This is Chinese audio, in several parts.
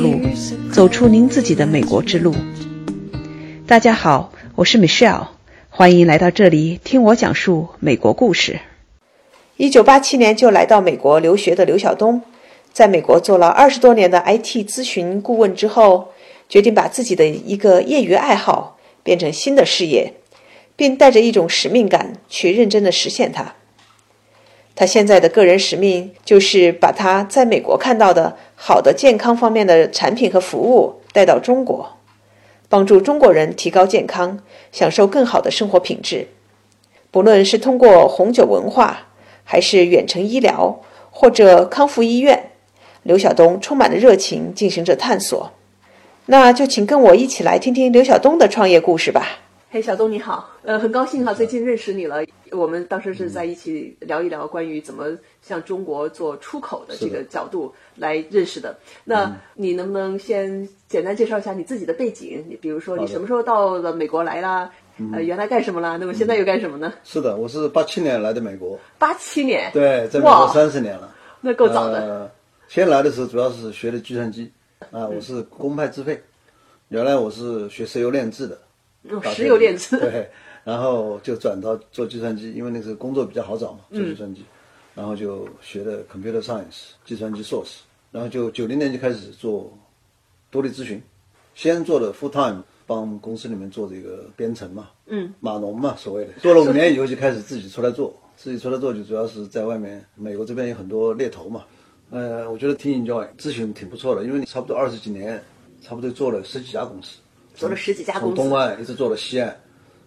路，走出您自己的美国之路。大家好，我是 Michelle，欢迎来到这里听我讲述美国故事。一九八七年就来到美国留学的刘晓东，在美国做了二十多年的 IT 咨询顾问之后，决定把自己的一个业余爱好变成新的事业，并带着一种使命感去认真的实现它。他现在的个人使命就是把他在美国看到的好的健康方面的产品和服务带到中国，帮助中国人提高健康，享受更好的生活品质。不论是通过红酒文化，还是远程医疗，或者康复医院，刘晓东充满了热情进行着探索。那就请跟我一起来听听刘晓东的创业故事吧。嘿，小东你好，呃，很高兴哈，最近认识你了。我们当时是在一起聊一聊关于怎么向中国做出口的这个角度来认识的。那你能不能先简单介绍一下你自己的背景？你比如说你什么时候到了美国来啦？呃，原来干什么啦？那么现在又干什么呢？是的，我是八七年来的美国。八七年？对，在美国三十年了。那够早的。先来的时候主要是学的计算机啊，我是公派自费。原来我是学石油炼制的。用石油炼制，对，然后就转到做计算机，因为那时候工作比较好找嘛，做计算机，然后就学的 computer science 计算机硕士，然后就九零年就开始做独立咨询，先做的 full time 帮公司里面做这个编程嘛，嗯，码农嘛，所谓的，做了五年以后就开始自己出来做，自己出来做就主要是在外面，美国这边有很多猎头嘛，呃，我觉得挺 enjoy，咨询挺不错的，因为你差不多二十几年，差不多做了十几家公司。做了十几家公司，从东岸一直做到西岸，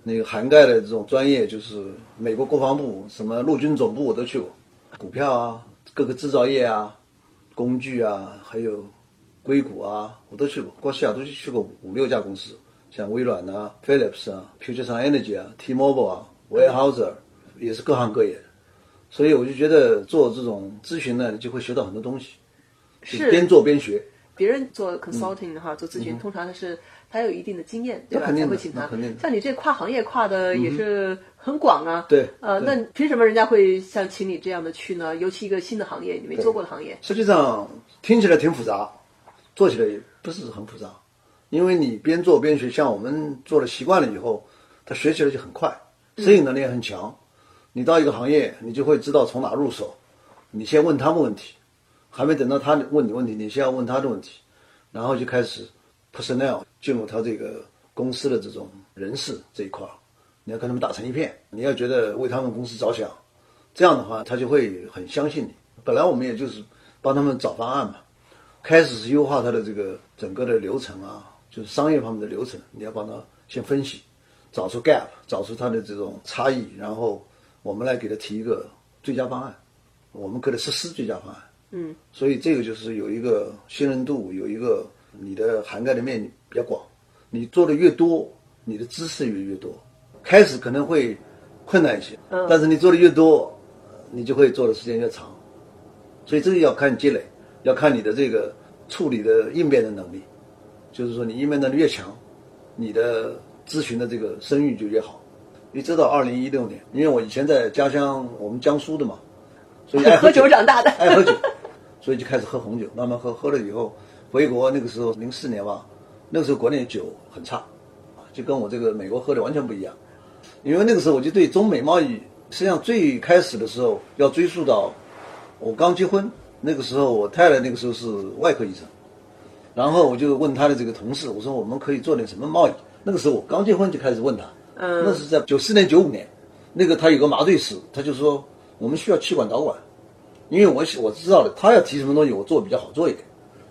那个涵盖的这种专业就是美国国防部、什么陆军总部我都去过，股票啊，各个制造业啊，工具啊，还有硅谷啊，我都去过。过西雅图就去过五六家公司，像微软啊、Philips 啊、Puget Sound Energy 啊、T-Mobile 啊、Weyerhaeuser，也是各行各业的。所以我就觉得做这种咨询呢，就会学到很多东西，是边做边学。别人做 consulting 哈，做咨询，通常他是他有一定的经验，对吧？才会请他。像你这跨行业跨的也是很广啊。对。呃，那凭什么人家会像请你这样的去呢？尤其一个新的行业，你没做过的行业。实际上听起来挺复杂，做起来也不是很复杂，因为你边做边学，像我们做了习惯了以后，他学起来就很快，适应能力也很强。你到一个行业，你就会知道从哪入手。你先问他们问题。还没等到他问你问题，你先要问他的问题，然后就开始 personnel 进入他这个公司的这种人事这一块，你要跟他们打成一片，你要觉得为他们公司着想，这样的话他就会很相信你。本来我们也就是帮他们找方案嘛，开始是优化他的这个整个的流程啊，就是商业方面的流程，你要帮他先分析，找出 gap，找出他的这种差异，然后我们来给他提一个最佳方案，我们给他实施最佳方案。嗯，所以这个就是有一个信任度，有一个你的涵盖的面比较广，你做的越多，你的知识越越多。开始可能会困难一些，嗯，但是你做的越多，你就会做的时间越长。所以这个要看积累，要看你的这个处理的应变的能力。就是说，你应变能力越强，你的咨询的这个声誉就越好。一直到二零一六年，因为我以前在家乡，我们江苏的嘛，所以爱喝酒 长大的，爱喝酒。所以就开始喝红酒，慢慢喝，喝了以后回国那个时候零四年吧，那个时候国内酒很差，啊，就跟我这个美国喝的完全不一样。因为那个时候我就对中美贸易，实际上最开始的时候要追溯到我刚结婚那个时候，我太太那个时候是外科医生，然后我就问他的这个同事，我说我们可以做点什么贸易？那个时候我刚结婚就开始问他，嗯，那是在九四年九五年，那个他有个麻醉师，他就说我们需要气管导管。因为我我知道的，他要提什么东西，我做比较好做一点，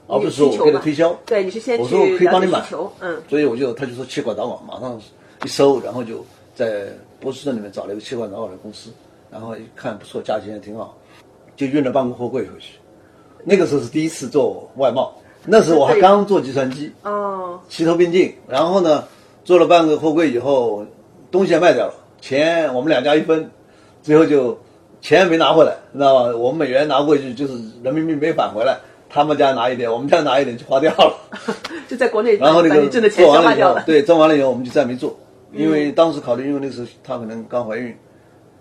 而不是说我给他推销。对，你是先我说我可以帮你买，嗯。所以我就他就说气管导管，马上一搜，然后就在波士顿里面找了一个气管导管的公司，然后一看不错，价钱也挺好，就运了半个货柜回去。那个时候是第一次做外贸，那时候我还刚做计算机，哦，齐头并进。然后呢，做了半个货柜以后，东西也卖掉了，钱我们两家一分，最后就。钱没拿回来，知道吧？我们美元拿过去，就是人民币没返回来。他们家拿一点，我们家拿一点就花掉了。就在国内，然后那个做完了以后，对，挣完了以后我们就再没做，因为当时考虑，因为那时候她可能刚怀孕，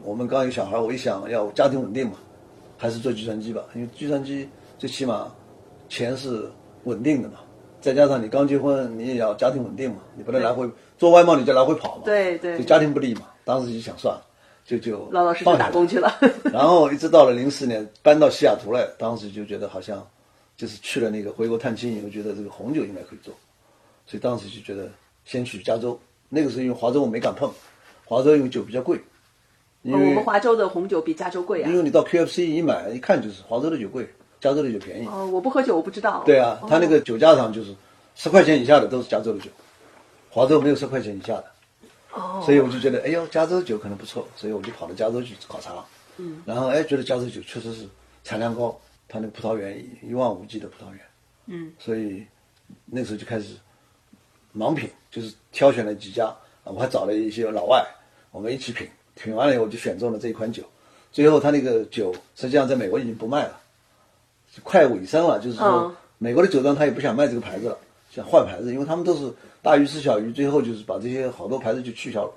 我们刚有小孩，我一想要家庭稳定嘛，还是做计算机吧，因为计算机最起码钱是稳定的嘛，再加上你刚结婚，你也要家庭稳定嘛，你不能来回做外贸，你就来回跑嘛，对对就家庭不利嘛。当时就想算了，就就老老实实放打工去了。然后一直到了零四年搬到西雅图来，当时就觉得好像就是去了那个回国探亲以后，觉得这个红酒应该可以做，所以当时就觉得先去加州。那个时候因为华州我没敢碰，华州因为酒比较贵，因哦我们华州的红酒比加州贵啊因。为你到 QFC 一买一看就是华州的酒贵，加州的酒便宜。哦，我不喝酒，我不知道。对啊，他那哦个酒架上就是十块钱以下的都是加州的酒，华州没有十块钱以下的。哦，所以我就觉得，哎呦，加州酒可能不错，所以我就跑到加州去考察。嗯，然后哎，觉得加州酒确实是产量高，它那个葡萄园一一望无际的葡萄园。嗯，所以那时候就开始盲品，就是挑选了几家，啊我还找了一些老外，我们一起品，品完了以后就选中了这一款酒。最后他那个酒实际上在美国已经不卖了，就快尾声了，就是说嗯美国的酒庄他也不想卖这个牌子了，想换牌子，因为他们都是大鱼吃小鱼，最后就是把这些好多牌子就取消了。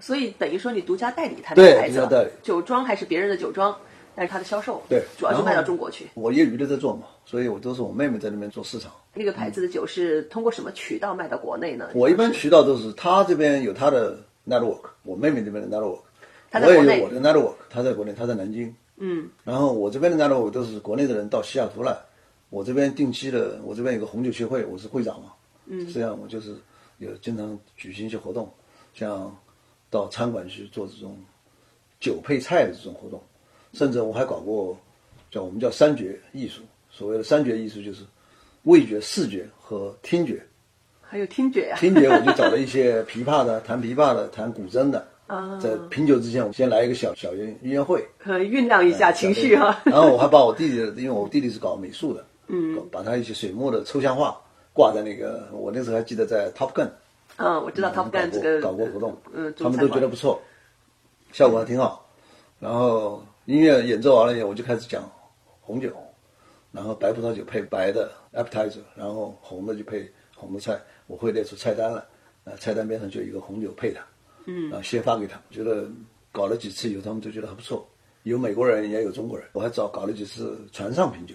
所以等于说你独家代理他的对牌子了独家代理酒庄还是别人的酒庄，但是他的销售对，主要是卖到中国去。我业余的在做嘛，所以我都是我妹妹在那边做市场。那个牌子的酒是通过什么渠道卖到国内呢？我一般渠道都是他这边有他的 network，我妹妹这边的 network，我也她在国内有我的 network，他在国内，他在南京。嗯，然后我这边的 network 都是国内的人到西雅图来，我这边定期的，我这边有个红酒协会，我是会长嘛。嗯，这样我就是有经常举行一些活动，像到餐馆去做这种酒配菜的这种活动，甚至我还搞过叫我们叫三绝艺术，所谓的三绝艺术就是味觉、视觉和听觉。还有听觉呀、听觉我就找了一些琵琶的，弹琵琶的，弹古筝的。啊。在品酒之前，我先来一个小小音乐会，呃，酝酿一下情绪哈、然后我还把我弟弟的，因为我弟弟是搞美术的，嗯，把他一些水墨的抽象画挂在那个，我那时候还记得在 Top Gun 嗯，我知道 Top Gun 这个搞过活动，嗯，他们都觉得不错，效果还挺好。然后音乐演奏完了以后，我就开始讲红酒，然后白葡萄酒配白的 appetizer，然后红的就配红的菜，我会列出菜单了，啊，菜单边上就有一个红酒配的，嗯，然后先发给他们，觉得搞了几次以后，他们都觉得还不错，有美国人也有中国人，我还找搞了几次船上品酒，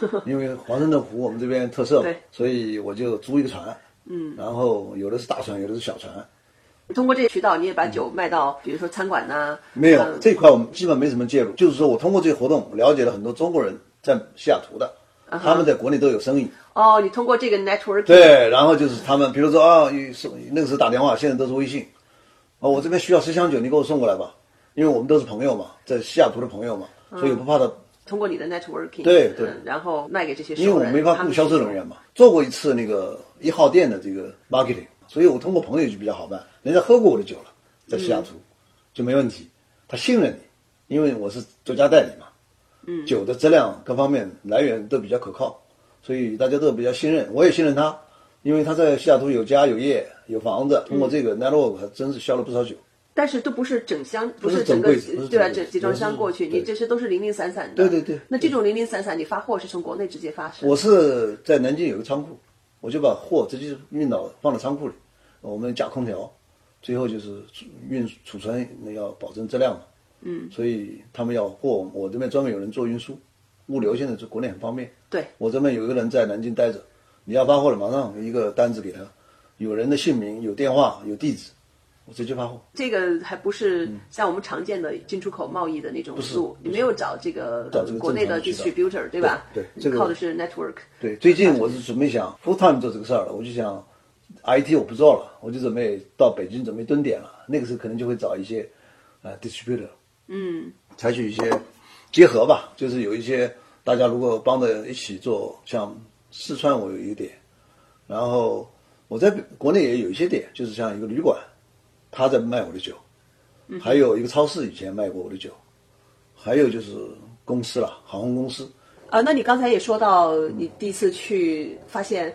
因为华盛顿湖我们这边特色嘛，所以我就租一个船，嗯，然后有的是大船，有的是小船，通过这些渠道，你也把酒卖到，比如说餐馆呐、没有嗯这一块，我们基本没什么介入。就是说我通过这个活动，了解了很多中国人在西雅图的，他们在国内都有生意。哦，你通过这个 network，对，然后就是他们，比如说啊，一是那个时候打电话，现在都是微信。哦，我这边需要十箱酒，你给我送过来吧，因为我们都是朋友嘛，在西雅图的朋友嘛，所以不怕他，通过你的 networking，对对嗯然后卖给这些因为我人没法雇销售人。员嘛。做过一次那个一号店的这个 marketing，所以我通过朋友就比较好办，人家喝过我的酒了，在西雅图、就没问题，他信任你，因为我是独家代理嘛，嗯，酒的质量各方面来源都比较可靠，所以大家都比较信任，我也信任他，因为他在西雅图有家有业有房子，通过这个 network 还真是销了不少酒。但是都不是整箱，不是是整个对吧？整集装箱过去，你这些都是零零散散的。对对对那这种零零散散，你发货是从国内直接发是？我是在南京有个仓库，我就把货直接运到放到仓库里，我们加空调，最后就是运储存那要保证质量嘛，嗯，所以他们要货，我这边专门有人做运输，物流现在在国内很方便，对，我这边有一个人在南京待着，你要发货了，马上一个单子给他，有人的姓名、有电话、有地址，我直接发货。这个还不是像我们常见的进出口贸易的那种路，你没有找这个国内的 distributor 对吧？对对这个靠的是 network。对，最近我是准备想 full time 做这个事儿了，我就想 IT 我不做了，我就准备到北京准备蹲点了。那个时候可能就会找一些呃 distributor，嗯，采取一些结合吧，就是有一些大家如果帮着一起做，像四川我有一个点，然后我在国内也有一些点，就是像一个旅馆，他在卖我的酒，还有一个超市以前卖过我的酒，还有就是公司了，航空公司。啊，那你刚才也说到，你第一次去发现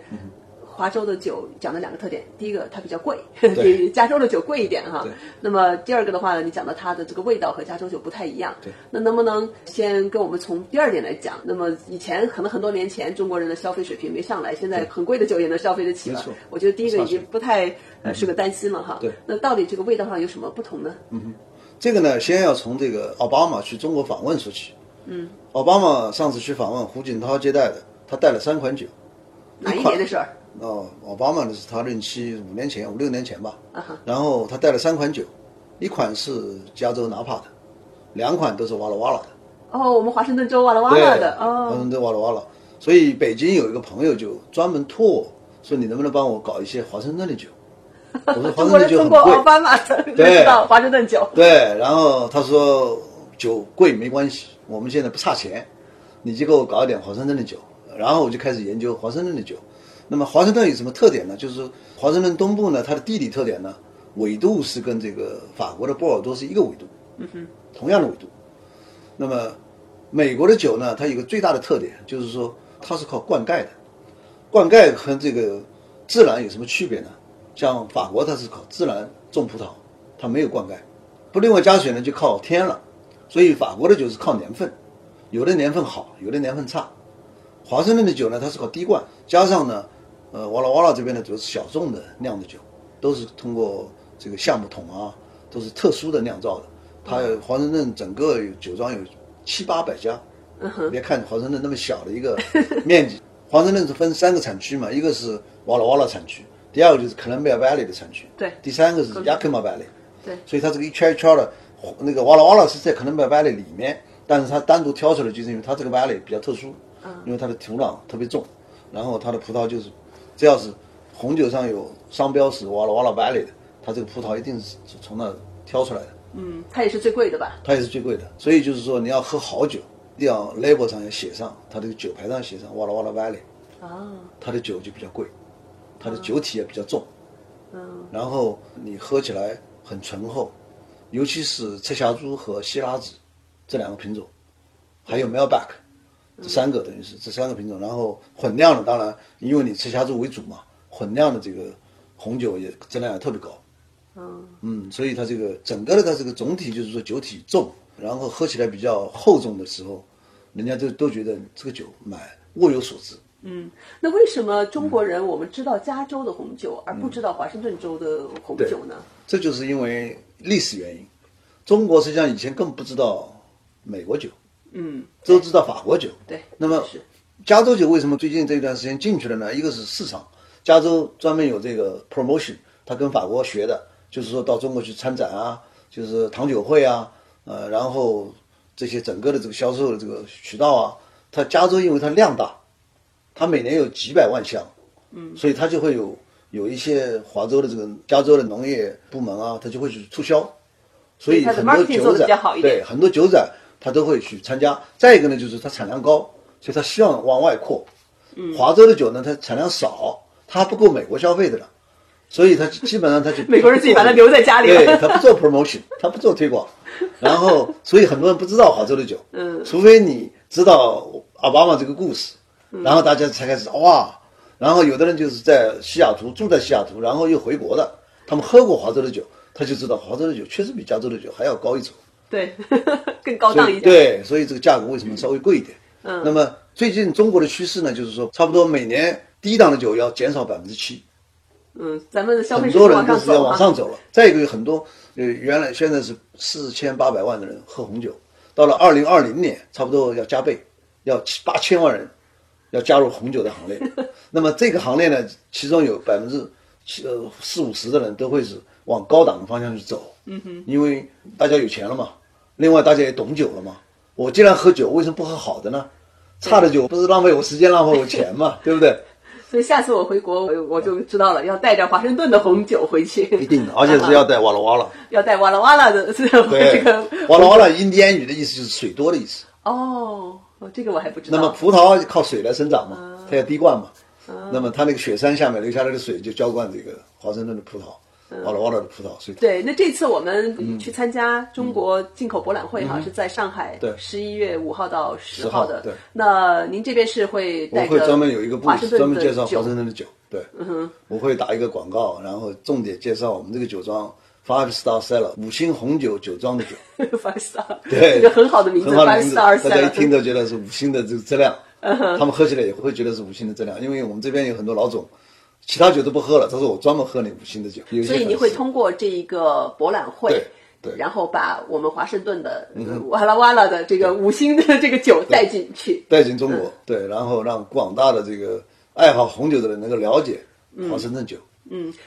华州的酒讲的两个特点，第一个它比较贵，比加州的酒贵一点哈。那么第二个的话呢，你讲到它的这个味道和加州酒不太一样。对。那能不能先跟我们从第二点来讲？那么以前可能很多年前中国人的消费水平没上来，现在很贵的酒也能消费得起了。我觉得第一个已经不太呃是个担心了哈。对那到底这个味道上有什么不同呢？嗯这个呢，先要从这个奥巴马去中国访问说起。嗯，奥巴马上次去访问，胡锦涛接待的，他带了三款酒，哪一年的事儿？哦，奥巴马的是他任期五年前、五六年前吧。啊哈然后他带了三款酒，一款是加州纳帕的，两款都是哇啦哇啦的。哦，我们华盛顿州哇啦哇对啦的华哦，盛顿哇啦哇啦。所以北京有一个朋友就专门托我说，你能不能帮我搞一些华盛顿的酒？我说华 中盛顿国人通过酒很贵。奥巴马才对知道华盛顿酒。对，然后他说酒贵没关系，我们现在不差钱，你就给我搞一点华盛顿的酒。然后我就开始研究华盛顿的酒。那么华盛顿有什么特点呢？就是华盛顿东部呢，它的地理特点呢，纬度是跟这个法国的波尔多是一个纬度，嗯哼，同样的纬度。那么美国的酒呢，它有个最大的特点，就是说它是靠灌溉的。灌溉和这个自然有什么区别呢？像法国它是靠自然种葡萄，它没有灌溉。不，另外加水呢就靠天了，所以法国的酒是靠年份，有的年份好，有的年份差。华盛顿的酒呢，它是靠滴灌，加上呢，呃，瓦拉瓦拉这边呢主要是小众的酿的酒，都是通过这个橡木桶啊，都是特殊的酿造的。它华盛顿整个有酒庄有七八百家，别看华盛顿那么小的一个面积，华盛顿是分三个产区嘛，一个是瓦拉瓦拉产区，第二个就是克伦比亚 Valley 的产区，对。第三个是 Yakima Valley。对。所以它这个一圈一圈的，那个哇啦哇啦是在克伦比亚 Valley 里面，但是它单独挑出来，就是因为它这个 Valley 比较特殊，嗯。因为它的土壤特别重，然后它的葡萄就是，只要是红酒上有商标是哇啦哇啦 Valley 的，它这个葡萄一定是从那挑出来的，嗯，它也是最贵的吧？它也是最贵的。所以就是说你要喝好酒，一定要 label 上要写上，它这个酒牌上写上哇啦哇啦 Valley，啊，它的酒就比较贵，它的酒体也比较重，嗯，然后你喝起来很醇厚，尤其是赤霞珠和希拉子这两个品种，还有 Melback 这三个等于是这三个品种，然后混酿的当然因为你赤霞珠为主嘛，混酿的这个红酒也质量也特别高，嗯。嗯，所以它这个整个的它这个总体就是说酒体重，然后喝起来比较厚重的时候，人家都都觉得这个酒买物有所值。嗯，那为什么中国人我们知道加州的红酒，而不知道华盛顿州的红酒呢？这就是因为历史原因。中国实际上以前更不知道美国酒，嗯，都知道法国酒。对，那么加州酒为什么最近这段时间进去了呢？一个是市场，加州专门有这个 promotion，他跟法国学的，就是说到中国去参展啊，就是糖酒会啊，呃，然后这些整个的这个销售的这个渠道啊，它加州因为它量大，它每年有几百万箱，嗯，所以它就会有有一些华州的这个加州的农业部门啊，它就会去促销，所以很多酒展对很多酒展它都会去参加。再一个呢，就是它产量高，所以它希望往外扩。嗯，华州的酒呢，它产量少，它不够美国消费的了，所以它基本上它就 美国人自己把它留在家里对，他不做 promotion，他不做推广，然后所以很多人不知道华州的酒，嗯，除非你知道奥巴马这个故事，然后大家才开始哇，然后有的人就是在西雅图住在西雅图，然后又回国的，他们喝过华州的酒，他就知道华州的酒确实比加州的酒还要高一筹，对，更高档一点。对，所以这个价格为什么稍微贵一点？嗯，那么最近中国的趋势呢，就是说差不多每年低档的酒要减少百分之七。嗯，咱们的消费很多人都是要。往上走了。再一个，有很多呃，原来现在是四千八百万的人喝红酒，到了二零二零年，差不多要加倍，要七八千万人要加入红酒的行列。那么这个行列呢，其中有百分之七呃四五十的人都会是往高档的方向去走。嗯哼，因为大家有钱了嘛，另外大家也懂酒了嘛。我既然喝酒，为什么不喝好的呢？差的酒不是浪费我时间，浪费我钱嘛，对不对？所以下次我回国，我我就知道了，要带着华盛顿的红酒回去，一定的，而且是要带哇啦哇啦。要带哇啦哇啦的这对个，哇啦哇啦，印第安语的意思就是水多的意思。哦，哦这个我还不知道。那么葡萄靠水来生长嘛，它要滴灌嘛。那么它那个雪山下面流下来的水就浇灌这个华盛顿的葡萄，哇啦哇啦的葡萄，所以对，那这次我们去参加中国进口博览会哈，是在上海，对十一月五号到十号的。号对那您这边是会带我会专门有一个部华盛顿专门介绍华盛顿的酒。对，我会打一个广告，然后重点介绍我们这个酒庄 Five Star Cellar 五星红酒酒庄的酒。Five Star，对，一个很好的名字，Five 很好的名字，Star 大家一听都觉得是五星的这个质量，他们喝起来也会觉得是五星的质量，因为我们这边有很多老总，其他酒都不喝了，他说我专门喝你五星的酒。所以你会通过这一个博览会，对对。然后把我们华盛顿的哇啦哇啦的这个五星的这个酒带进去。带进中国，对，然后让广大的这个爱好红酒的人能够了解华盛顿酒。嗯，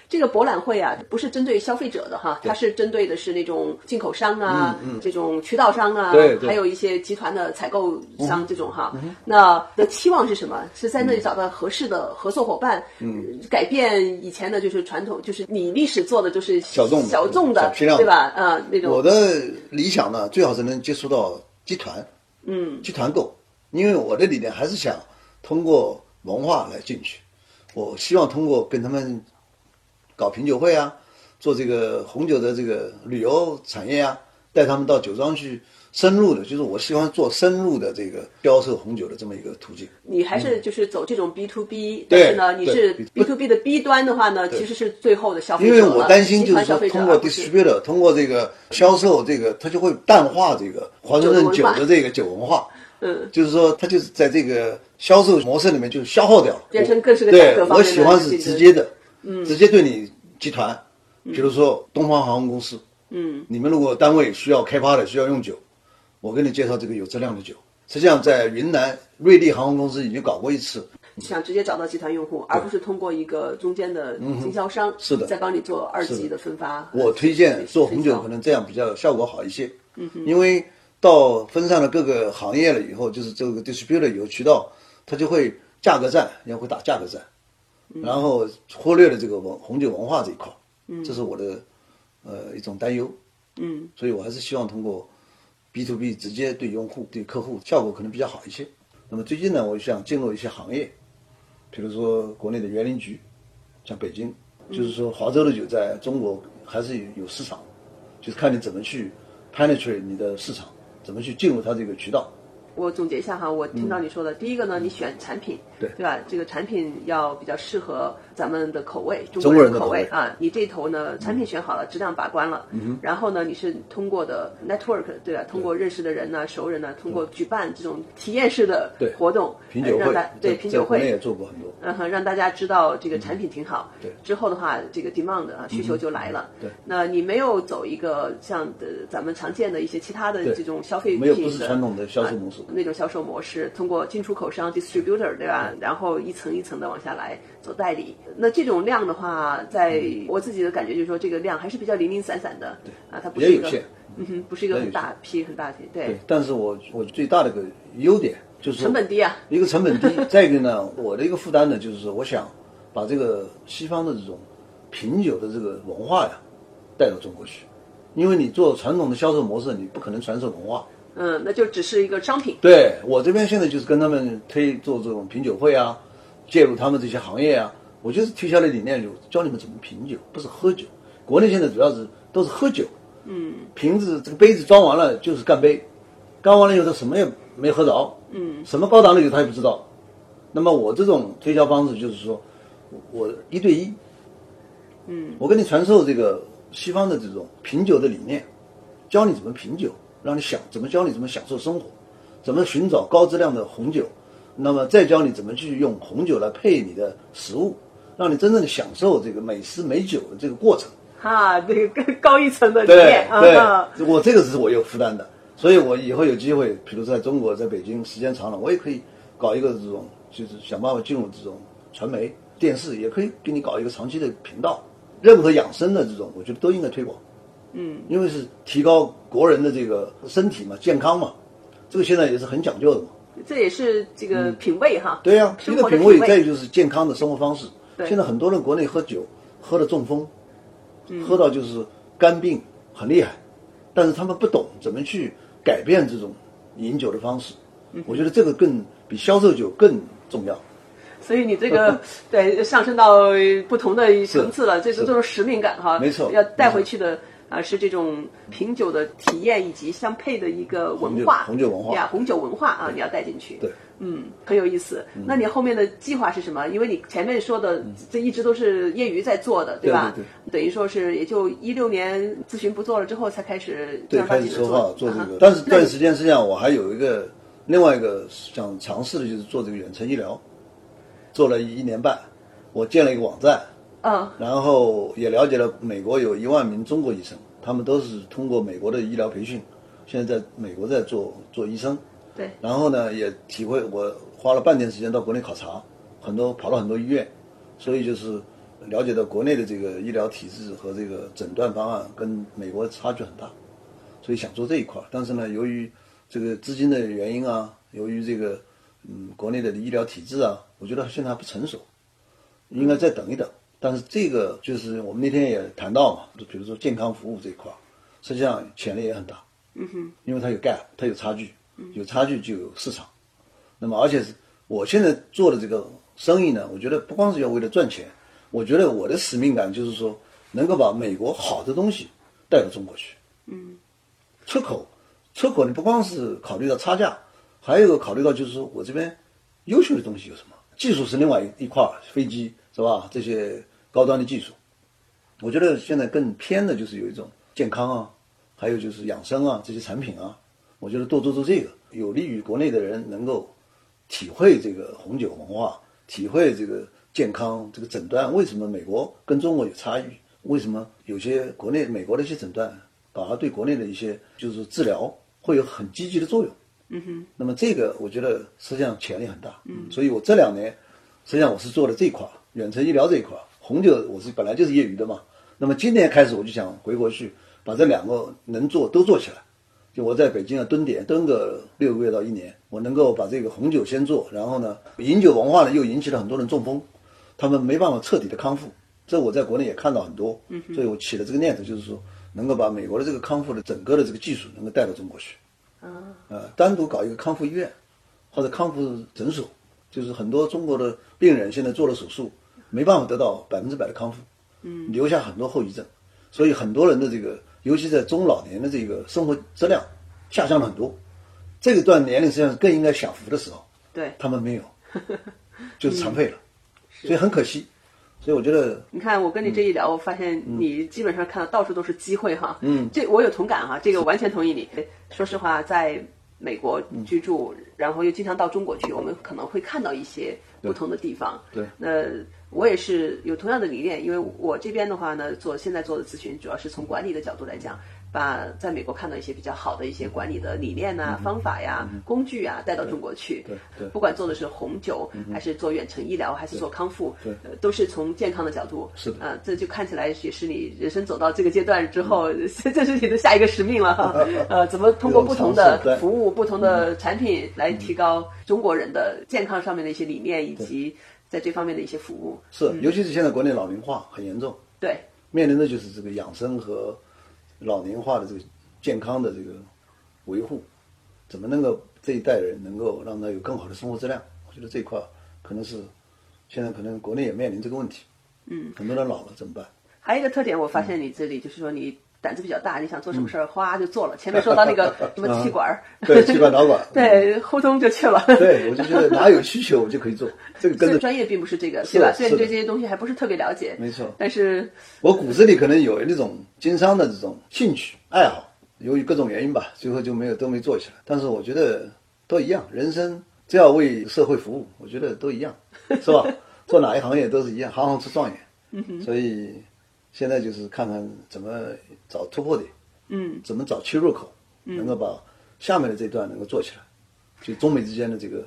这个博览会啊，不是针对消费者的哈，它是针对的是那种进口商啊，这种渠道商啊，对对还有一些集团的采购商这种哈。那的期望是什么？是在那里找到合适的合作伙伴，嗯，改变以前的就是传统，就是你历史做的就是小众的小众的对吧？啊，那种我的理想呢，最好是能接触到集团，嗯，集团购，因为我的理念还是想通过文化来进去。我希望通过跟他们搞品酒会啊，做这个红酒的这个旅游产业啊，带他们到酒庄去深入的，就是我喜欢做深入的这个销售红酒的这么一个途径。你还是就是走这种 B to B，、但是呢，你是 B to B 的 B 端的话呢，其实是最后的消费者因为我担心就是说通过 distributor，通过这个销售，这个它就会淡化这个华盛顿酒的这个酒文化。嗯，就是说，它就是在这个销售模式里面就消耗掉了，变成更是个价对格方面的我喜欢是直接的，嗯，直接对你集团，比如说东方航空公司，嗯，你们如果单位需要开发的需要用酒，我给你介绍这个有质量的酒。实际上，在云南瑞丽航空公司已经搞过一次，想直接找到集团用户，而不是通过一个中间的经销商，嗯是的。再帮你做二级的。分发。我推荐做红酒可能这样比较效果好一些，嗯哼。因为到分散了各个行业了以后，就是这个 distributor 有渠道，它就会价格战，也会打价格战，然后忽略了这个文红酒文化这一块，嗯，这是我的呃一种担忧，嗯，所以我还是希望通过 B to B 直接对用户、对客户效果可能比较好一些。那么最近呢，我想进入一些行业，比如说国内的园林局，像北京，就是说华州的酒在中国还是有有市场，就是看你怎么去 penetrate 你的市场，怎么去进入它这个渠道。我总结一下哈，我听到你说的，第一个呢，你选产品，嗯对对吧？这个产品要比较适合咱们的口味，中中国人的口味啊。你这头呢，产品选好了，质量把关了，嗯然后呢，你是通过的 network，对吧？通过认识的人呢、熟人呢，通过举办这种体验式的活动，品酒会呃让大，对品酒会在国内也做过很多。嗯哼，让大家知道这个产品挺好。对之后的话，这个 demand 啊需求就来了。对那你没有走一个像的咱们常见的一些其他的这种消费品没有不是的传统的销售模式啊那种销售模式，通过进出口商 distributor 对吧？然后一层一层的往下来做代理。那这种量的话，在我自己的感觉就是说，这个量还是比较零零散散的。对啊，它不是一个也有限，嗯哼，不是一个很大批很大批，对对，但是我我最大的一个优点就是成本低啊。一个成本低，再一个呢，我的一个负担呢，就是我想把这个西方的这种品酒的这个文化呀带到中国去，因为你做传统的销售模式，你不可能传授文化。嗯，那就只是一个商品。对我这边现在就是跟他们推做这种品酒会啊，介入他们这些行业啊，我就是推销的理念就教你们怎么品酒，不是喝酒。国内现在主要是都是喝酒，嗯，瓶子这个杯子装完了就是干杯，干完了以后他什么也没喝着，嗯，什么高档的酒他也不知道。那么我这种推销方式就是说，我一对一，嗯，我跟你传授这个西方的这种品酒的理念，教你怎么品酒，让你享怎么教你怎么享受生活，怎么寻找高质量的红酒，那么再教你怎么去用红酒来配你的食物，让你真正的享受这个美食美酒的这个过程。哈，这个更高一层的。对，我这个是我有负担的，所以我以后有机会，比如在中国，在北京时间长了，我也可以搞一个这种，就是想办法进入这种传媒、电视，也可以给你搞一个长期的频道。任何养生的这种，我觉得都应该推广。嗯，因为是提高国人的这个身体嘛，健康嘛，这个现在也是很讲究的嘛。这也是这个品味哈。对呀、一个品味，味再就是健康的生活方式。对现在很多人国内喝酒，喝的中风，喝到就是肝病很厉害，但是他们不懂怎么去改变这种饮酒的方式。我觉得这个更比销售酒更重要。所以你这个 对上升到不同的层次了，这是是这种使命感哈。没错要带回去的啊是这种品酒的体验以及相配的一个文化，红酒文化呀，红酒文化啊，你要带进去。对，嗯，很有意思。那你后面的计划是什么？因为你前面说的这一直都是业余在做的，对吧？对等于说是也就一六年咨询不做了之后，才开始对，开始说话做这啊个，但是段时间实际上我还有一个另外一个想尝试的就是做这个远程医疗，做了一年半，我建了一个网站，嗯然后也了解了美国有一万名中国医生，他们都是通过美国的医疗培训，现在在美国在做做医生。对然后呢，也体会我花了半年时间到国内考察，很多跑了很多医院，所以就是了解到国内的这个医疗体制和这个诊断方案跟美国差距很大，所以想做这一块儿。但是呢，由于这个资金的原因啊，由于这个嗯国内的医疗体制啊，我觉得现在还不成熟，应该再等一等。但是这个就是我们那天也谈到嘛，就比如说健康服务这一块，实际上潜力也很大。嗯哼，因为它有 gap，它有差距，有差距就有市场。那么，而且是我现在做的这个生意呢，我觉得不光是要为了赚钱，我觉得我的使命感就是说，能够把美国好的东西带到中国去。嗯，出口，出口你不光是考虑到差价，还有一个考虑到就是说我这边优秀的东西有什么？技术是另外一一块，飞机是吧？这些高端的技术，我觉得现在更偏的就是有一种健康啊。还有就是养生啊，这些产品啊，我觉得多做做这个，有利于国内的人能够体会这个红酒文化，体会这个健康这个诊断。为什么美国跟中国有差异？为什么有些国内美国的一些诊断反而对国内的一些就是治疗会有很积极的作用？嗯哼。那么这个我觉得实际上潜力很大。嗯。所以我这两年实际上我是做了这一块远程医疗这一块红酒我是本来就是业余的嘛。那么今年开始我就想回国去。把这两个能做都做起来，就我在北京啊蹲点蹲个六个月到一年，我能够把这个红酒先做，然后呢，饮酒文化呢又引起了很多人中风，他们没办法彻底的康复，这我在国内也看到很多，所以我起了这个念头，就是说能够把美国的这个康复的整个的这个技术能够带到中国去，啊，呃，单独搞一个康复医院或者康复诊所，就是很多中国的病人现在做了手术，没办法得到百分之百的康复，嗯，留下很多后遗症，所以很多人的这个。尤其在中老年的这个生活质量下降了很多，这个段年龄实际上是更应该享福的时候，对他们没有，就是残废了，所以很可惜。所以我觉得，你看我跟你这一聊，我发现你基本上看到到处都是机会哈。嗯，这我有同感哈，这个完全同意你。说实话，在美国居住，然后又经常到中国去，我们可能会看到一些不同的地方。对，那。我也是有同样的理念，因为我这边的话呢，做现在做的咨询，主要是从管理的角度来讲，把在美国看到一些比较好的一些管理的理念呐、方法呀、工具啊带到中国去。对对。不管做的是红酒，还是做远程医疗，还是做康复，对，都是从健康的角度。是的。啊，这就看起来也是你人生走到这个阶段之后，这是你的下一个使命了哈。呃，怎么通过不同的服务、不同的产品来提高中国人的健康上面的一些理念以及。在这方面的一些服务是，尤其是现在国内老龄化很严重，对，面临的就是这个养生和老龄化的这个健康的这个维护，怎么能够这一代人能够让他有更好的生活质量？我觉得这一块可能是现在可能国内也面临这个问题，嗯，很多人老了怎么办？还有一个特点，我发现你这里就是说你。胆子比较大，你想做什么事儿，哗就做了。前面说到那个什么气管儿，对气管导管，对，呼通就去了。对，我就觉得哪有需求我就可以做。这个跟专业并不是这个，对吧？虽然对这些东西还不是特别了解，没错。但是我骨子里可能有那种经商的这种兴趣爱好，由于各种原因吧，最后就没有都没做起来。但是我觉得都一样，人生只要为社会服务，我觉得都一样，是吧？做哪一行业都是一样，行行出状元。嗯哼。所以现在就是看看怎么找突破点。嗯，怎么找切入口，能够把下面的这段能够做起来，就中美之间的这个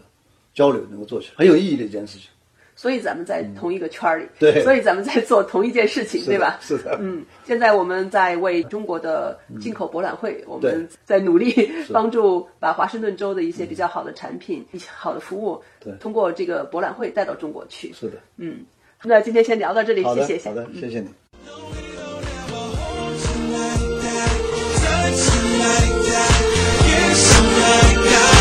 交流能够做起来，很有意义的一件事情。所以咱们在同一个圈儿里，对，所以咱们在做同一件事情，对吧？是的。嗯，现在我们在为中国的进口博览会，我们在努力 帮助把华盛顿州的一些比较好的产品、一些好的服务，对，通过这个博览会带到中国去。是的。嗯，那今天先聊到这里，谢谢。好的，谢谢你。no we don't have a hold tonight dance tonight dance tonight dance tonight